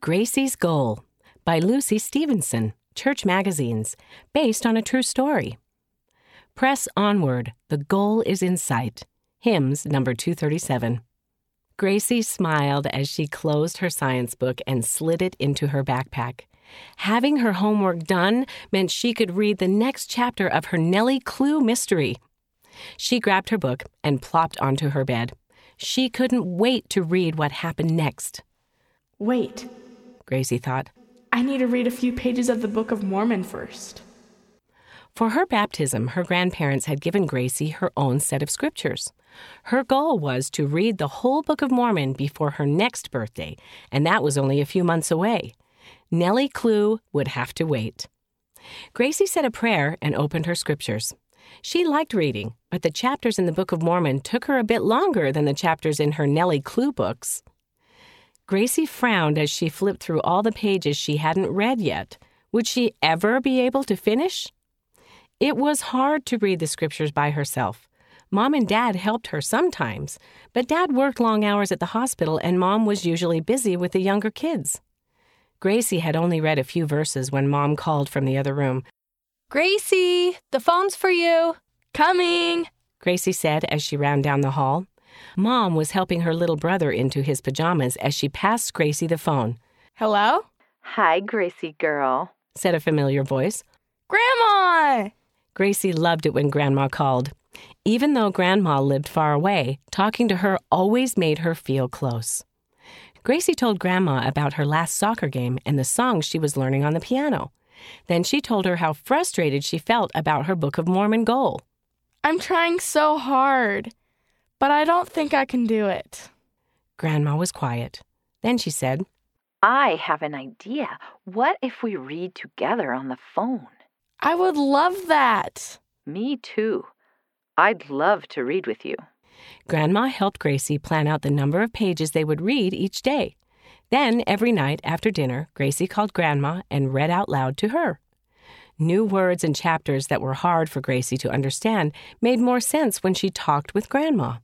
Gracie's Goal by Lucy Stevenson, Church Magazines, based on a true story. Press onward, the goal is in sight. Hymns number 237. Gracie smiled as she closed her science book and slid it into her backpack. Having her homework done meant she could read the next chapter of her Nellie Clue mystery. She grabbed her book and plopped onto her bed. She couldn't wait to read what happened next. Wait, Gracie thought. I need to read a few pages of the Book of Mormon first. For her baptism, her grandparents had given Gracie her own set of scriptures. Her goal was to read the whole Book of Mormon before her next birthday, and that was only a few months away. Nellie Clue would have to wait. Gracie said a prayer and opened her scriptures. She liked reading, but the chapters in the Book of Mormon took her a bit longer than the chapters in her Nellie Clue books. Gracie frowned as she flipped through all the pages she hadn't read yet. Would she ever be able to finish? It was hard to read the scriptures by herself. Mom and Dad helped her sometimes, but Dad worked long hours at the hospital and Mom was usually busy with the younger kids. Gracie had only read a few verses when Mom called from the other room. Gracie, the phone's for you. Coming! Gracie said as she ran down the hall. Mom was helping her little brother into his pajamas as she passed Gracie the phone. Hello? Hi, Gracie girl. Said a familiar voice. Grandma! Gracie loved it when Grandma called. Even though Grandma lived far away, talking to her always made her feel close. Gracie told Grandma about her last soccer game and the songs she was learning on the piano. Then she told her how frustrated she felt about her Book of Mormon goal. I'm trying so hard, but I don't think I can do it. Grandma was quiet. Then she said, I have an idea. What if we read together on the phone? I would love that. Me too. I'd love to read with you. Grandma helped Gracie plan out the number of pages they would read each day. Then, every night after dinner, Gracie called Grandma and read out loud to her. New words and chapters that were hard for Gracie to understand made more sense when she talked with Grandma.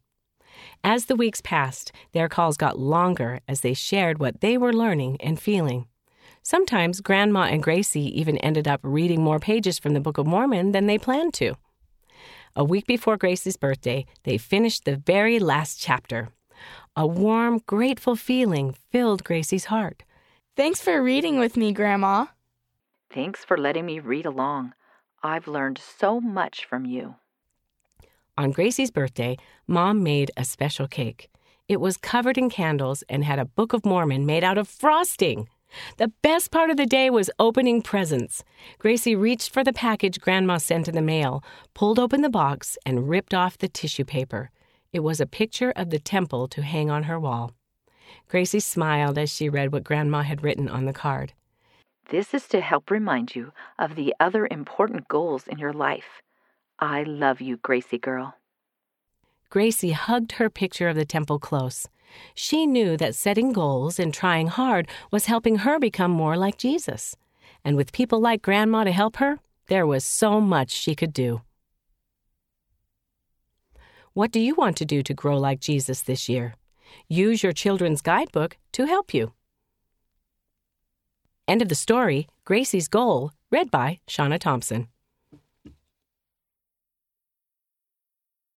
As the weeks passed, their calls got longer as they shared what they were learning and feeling. Sometimes Grandma and Gracie even ended up reading more pages from the Book of Mormon than they planned to. A week before Gracie's birthday, they finished the very last chapter. A warm, grateful feeling filled Gracie's heart. Thanks for reading with me, Grandma. Thanks for letting me read along. I've learned so much from you. On Gracie's birthday, Mom made a special cake. It was covered in candles and had a Book of Mormon made out of frosting. The best part of the day was opening presents. Gracie reached for the package Grandma sent in the mail, pulled open the box, and ripped off the tissue paper. It was a picture of the temple to hang on her wall. Gracie smiled as she read what Grandma had written on the card. This is to help remind you of the other important goals in your life. I love you, Gracie girl. Gracie hugged her picture of the temple close. She knew that setting goals and trying hard was helping her become more like Jesus. And with people like Grandma to help her, there was so much she could do. What do you want to do to grow like Jesus this year? Use your children's guidebook to help you. End of the story Gracie's Goal, read by Shauna Thompson.